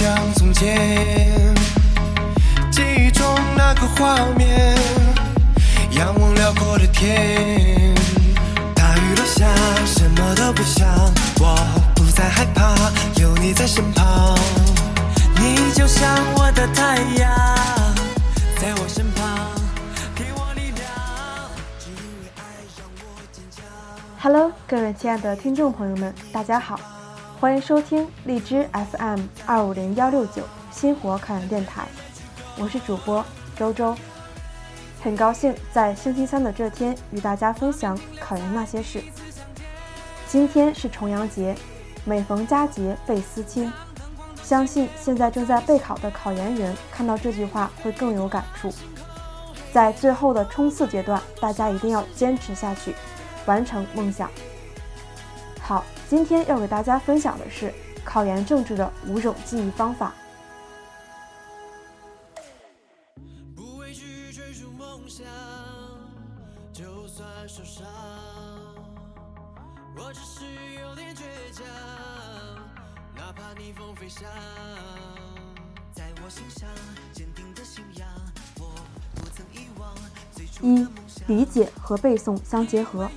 像从前，记忆中那个画面，仰望辽阔的天。大雨落下，什么都不想，我不再害怕，有你在身旁。你就像我的太阳，在我身旁，给我力量。只因为爱让我坚强。Hello，各位亲爱的听众朋友们，大家好，欢迎收听荔枝 FM 二五零幺六九新活考研电台，我是主播周周，很高兴在星期三的这天与大家分享考研那些事。今天是重阳节，每逢佳节倍思亲，相信现在正在备考的考研人看到这句话会更有感触。在最后的冲刺阶段，大家一定要坚持下去。完成梦想。好，今天要给大家分享的是考研政治的五种记忆方法。一。理解和背诵相结合。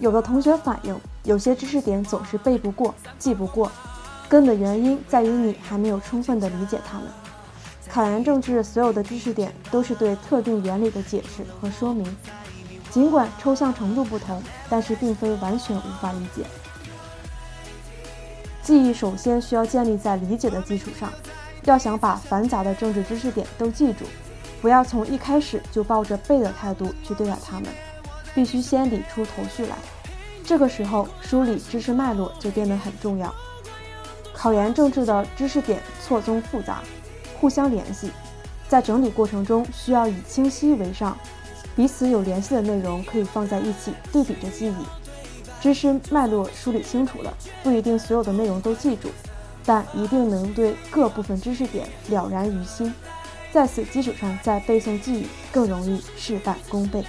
有的同学反映，有些知识点总是背不过、记不过，根本原因在于你还没有充分的理解它们。考研政治所有的知识点都是对特定原理的解释和说明，尽管抽象程度不同，但是并非完全无法理解。记忆首先需要建立在理解的基础上，要想把繁杂的政治知识点都记住，不要从一开始就抱着背的态度去对待它们，必须先理出头绪来。这个时候，梳理知识脉络就变得很重要。考研政治的知识点错综复杂，互相联系，在整理过程中需要以清晰为上，彼此有联系的内容可以放在一起对比着记忆。知识脉络梳理清楚了，不一定所有的内容都记住，但一定能对各部分知识点了然于心。在此基础上再背诵记忆，更容易事半功倍。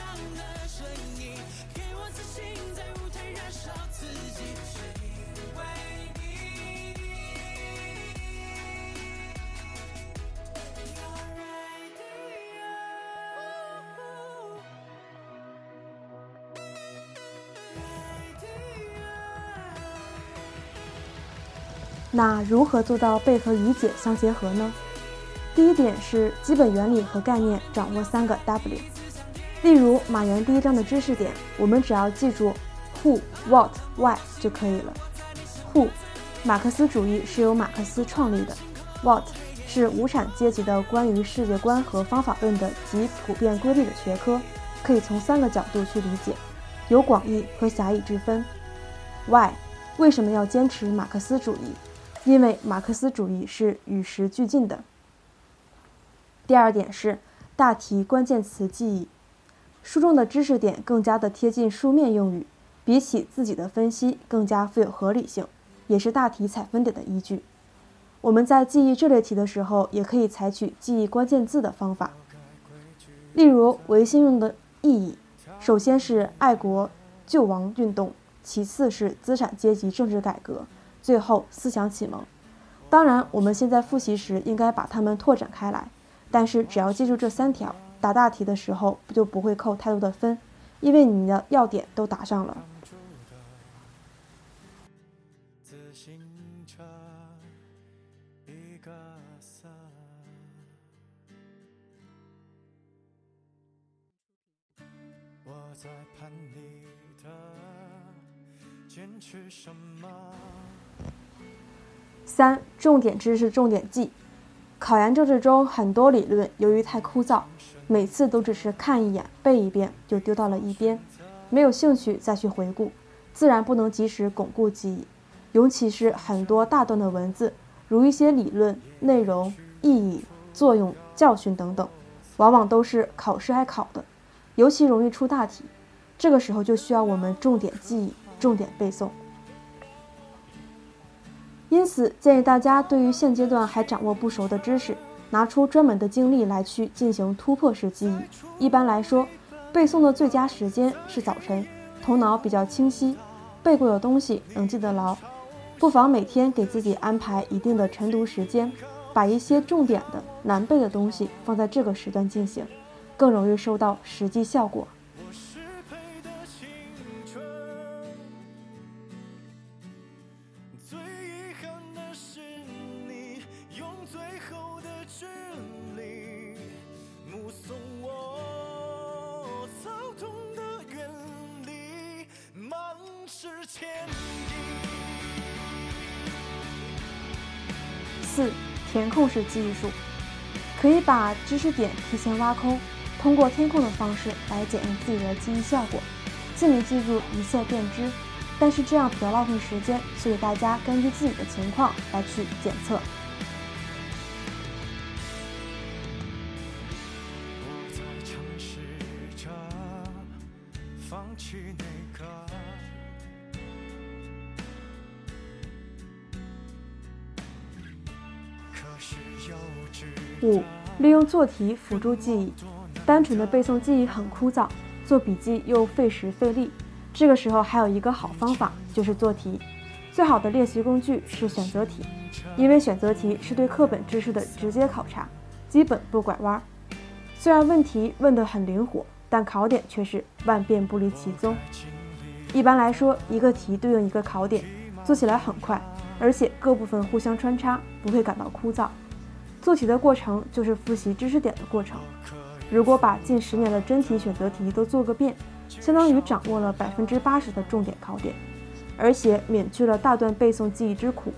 那如何做到背和理解相结合呢？第一点是基本原理和概念掌握三个 W。例如马原第一章的知识点，我们只要记住 Who、What、Why 就可以了。Who，马克思主义是由马克思创立的。What 是无产阶级的关于世界观和方法论的极普遍规律的学科，可以从三个角度去理解，有广义和狭义之分。Why，为什么要坚持马克思主义？因为马克思主义是与时俱进的。第二点是大题关键词记忆，书中的知识点更加的贴近书面用语，比起自己的分析更加富有合理性，也是大题采分点的依据。我们在记忆这类题的时候，也可以采取记忆关键字的方法。例如维新运动的意义，首先是爱国救亡运动，其次是资产阶级政治改革。最后，思想启蒙。当然，我们现在复习时应该把它们拓展开来，但是只要记住这三条，答大题的时候就不会扣太多的分，因为你的要点都答上了。自行车，我在盼你的坚持什么？三、重点知识重点记。考研政治中很多理论由于太枯燥，每次都只是看一眼、背一遍就丢到了一边，没有兴趣再去回顾，自然不能及时巩固记忆。尤其是很多大段的文字，如一些理论、内容、意义、作用、教训等等，往往都是考试爱考的，尤其容易出大题。这个时候就需要我们重点记忆、重点背诵。因此，建议大家对于现阶段还掌握不熟的知识，拿出专门的精力来去进行突破式记忆。一般来说，背诵的最佳时间是早晨，头脑比较清晰，背过的东西能记得牢。不妨每天给自己安排一定的晨读时间，把一些重点的难背的东西放在这个时段进行，更容易收到实际效果。用最后的距离目送我躁动的远离，满是歉意四、填空式记忆术，可以把知识点提前挖空，通过填空的方式来检验自己的记忆效果，尽力记住一色便知。但是这样比较浪费时间，所以大家根据自己的情况来去检测。五、利用做题辅助记忆。单纯的背诵记忆很枯燥，做笔记又费时费力。这个时候还有一个好方法，就是做题。最好的练习工具是选择题，因为选择题是对课本知识的直接考察，基本不拐弯。虽然问题问得很灵活，但考点却是万变不离其宗。一般来说，一个题对应一个考点，做起来很快，而且各部分互相穿插，不会感到枯燥。做题的过程就是复习知识点的过程。如果把近十年的真题选择题都做个遍，相当于掌握了百分之八十的重点考点，而且免去了大段背诵记忆之苦，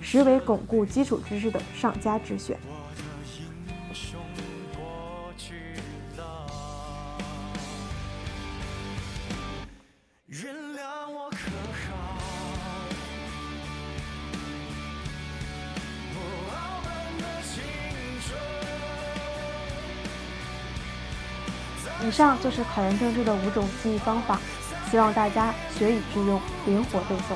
实为巩固基础知识的上佳之选。以上就是考研政治的五种记忆方法，希望大家学以致用，灵活背诵。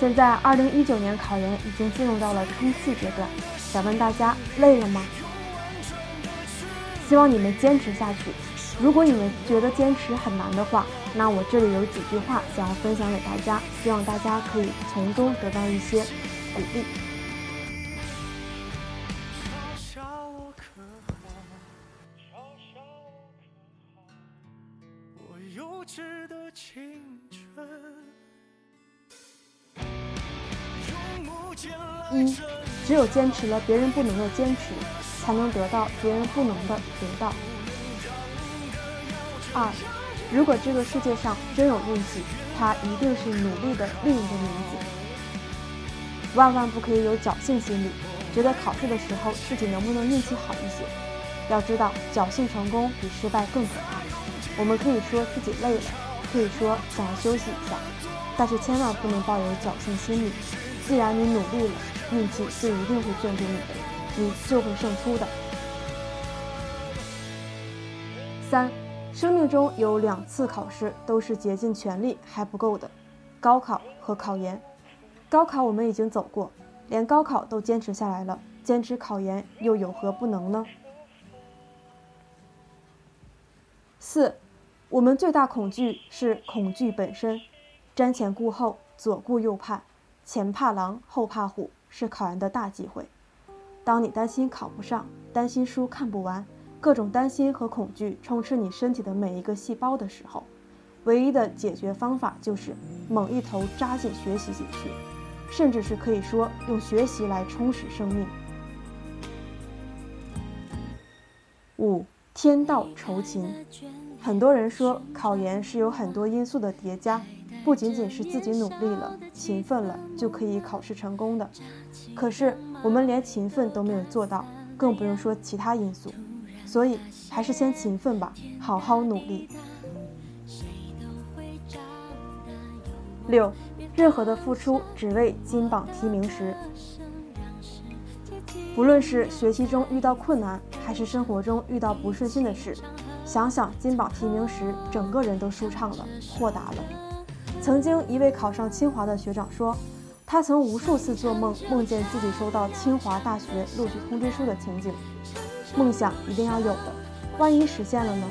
现在，二零一九年考研已经进入到了冲刺阶段，想问大家累了吗？希望你们坚持下去。如果你们觉得坚持很难的话，那我这里有几句话想要分享给大家，希望大家可以从中得到一些鼓励。一，只有坚持了别人不能的坚持，才能得到别人不能的得到。二，如果这个世界上真有运气，它一定是努力的另一个名字。万万不可以有侥幸心理，觉得考试的时候自己能不能运气好一些。要知道，侥幸成功比失败更可怕。我们可以说自己累了，可以说想要休息一下，但是千万不能抱有侥幸心理。既然你努力了，运气就一定会眷顾你的，你就会胜出的。三。生命中有两次考试都是竭尽全力还不够的，高考和考研。高考我们已经走过，连高考都坚持下来了，坚持考研又有何不能呢？四，我们最大恐惧是恐惧本身。瞻前顾后，左顾右盼，前怕狼后怕虎，是考研的大忌讳。当你担心考不上，担心书看不完。各种担心和恐惧充斥你身体的每一个细胞的时候，唯一的解决方法就是猛一头扎进学习进去，甚至是可以说用学习来充实生命。五天道酬勤，很多人说考研是有很多因素的叠加，不仅仅是自己努力了、勤奋了就可以考试成功的。可是我们连勤奋都没有做到，更不用说其他因素。所以，还是先勤奋吧，好好努力。六，任何的付出只为金榜题名时。不论是学习中遇到困难，还是生活中遇到不顺心的事，想想金榜题名时，整个人都舒畅了，豁达了。曾经一位考上清华的学长说：“他曾无数次做梦，梦见自己收到清华大学录取通知书的情景。梦想一定要有的，万一实现了呢？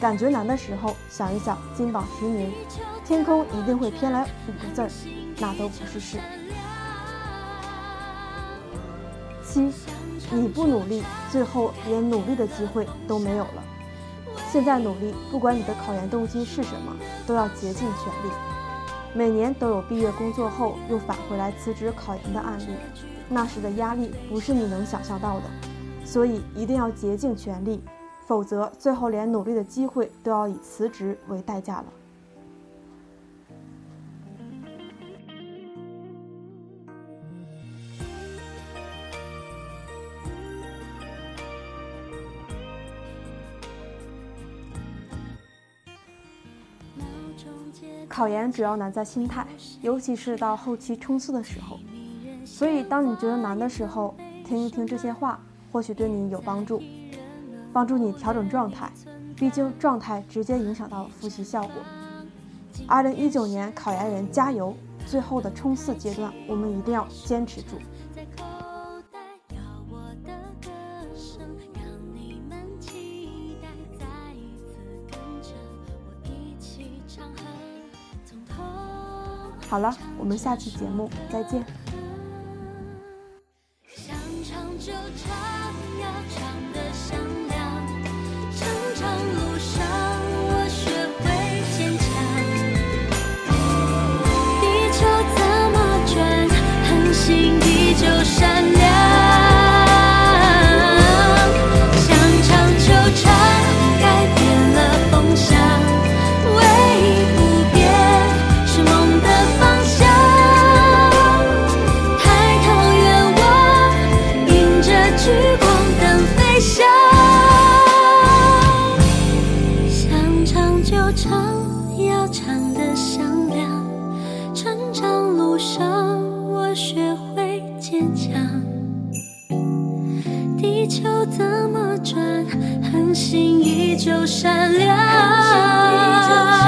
感觉难的时候，想一想金榜题名，天空一定会偏来五个字儿，那都不是事。七，你不努力，最后连努力的机会都没有了。现在努力，不管你的考研动机是什么，都要竭尽全力。每年都有毕业工作后又返回来辞职考研的案例，那时的压力不是你能想象到的，所以一定要竭尽全力。否则，最后连努力的机会都要以辞职为代价了。考研主要难在心态，尤其是到后期冲刺的时候。所以，当你觉得难的时候，听一听这些话，或许对你有帮助。帮助你调整状态，毕竟状态直接影响到复习效果。二零一九年考研人加油！最后的冲刺阶段，我们一定要坚持住。好了，我们下期节目再见。地球怎么转？恒星依旧闪亮。